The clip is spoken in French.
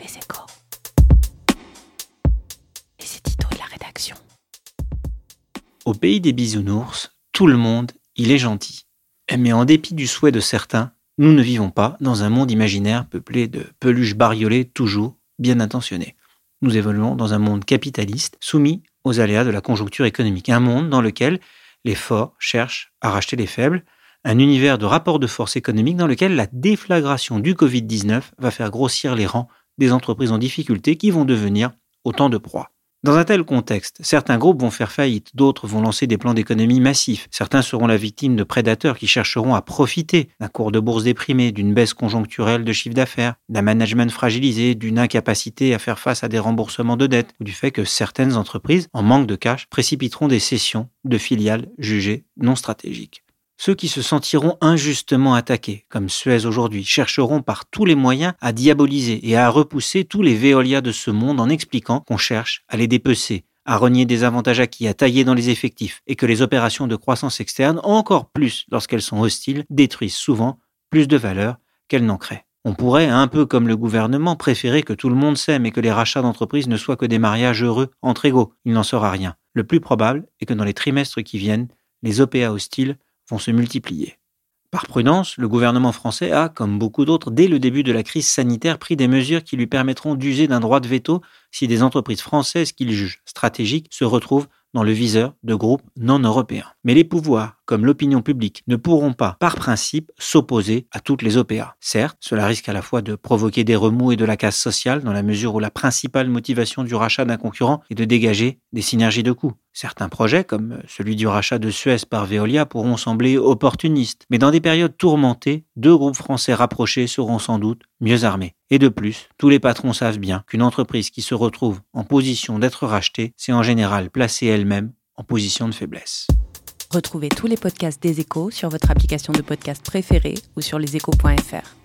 Les échos. Et c'est Tito de la rédaction. Au pays des bisounours, tout le monde, il est gentil. Mais en dépit du souhait de certains, nous ne vivons pas dans un monde imaginaire peuplé de peluches bariolées toujours bien intentionnées. Nous évoluons dans un monde capitaliste soumis aux aléas de la conjoncture économique, un monde dans lequel les forts cherchent à racheter les faibles, un univers de rapport de force économique dans lequel la déflagration du Covid-19 va faire grossir les rangs des entreprises en difficulté qui vont devenir autant de proies. Dans un tel contexte, certains groupes vont faire faillite, d'autres vont lancer des plans d'économie massifs, certains seront la victime de prédateurs qui chercheront à profiter d'un cours de bourse déprimé, d'une baisse conjoncturelle de chiffre d'affaires, d'un management fragilisé, d'une incapacité à faire face à des remboursements de dettes, ou du fait que certaines entreprises, en manque de cash, précipiteront des cessions de filiales jugées non stratégiques. Ceux qui se sentiront injustement attaqués, comme Suez aujourd'hui, chercheront par tous les moyens à diaboliser et à repousser tous les Veolia de ce monde en expliquant qu'on cherche à les dépecer, à renier des avantages acquis, à tailler dans les effectifs, et que les opérations de croissance externe, encore plus lorsqu'elles sont hostiles, détruisent souvent plus de valeur qu'elles n'en créent. On pourrait, un peu comme le gouvernement, préférer que tout le monde s'aime et que les rachats d'entreprises ne soient que des mariages heureux entre égaux. Il n'en sera rien. Le plus probable est que dans les trimestres qui viennent, les OPA hostiles se multiplier. Par prudence, le gouvernement français a, comme beaucoup d'autres, dès le début de la crise sanitaire, pris des mesures qui lui permettront d'user d'un droit de veto si des entreprises françaises qu'il juge stratégiques se retrouvent dans le viseur de groupes non européens. Mais les pouvoirs, comme l'opinion publique, ne pourront pas, par principe, s'opposer à toutes les OPA. Certes, cela risque à la fois de provoquer des remous et de la casse sociale, dans la mesure où la principale motivation du rachat d'un concurrent est de dégager des synergies de coûts. Certains projets, comme celui du rachat de Suez par Veolia, pourront sembler opportunistes, mais dans des périodes tourmentées, deux groupes français rapprochés seront sans doute mieux armés. Et de plus, tous les patrons savent bien qu'une entreprise qui se retrouve en position d'être rachetée, c'est en général placer elle-même en position de faiblesse. Retrouvez tous les podcasts des échos sur votre application de podcast préférée ou sur leséchos.fr.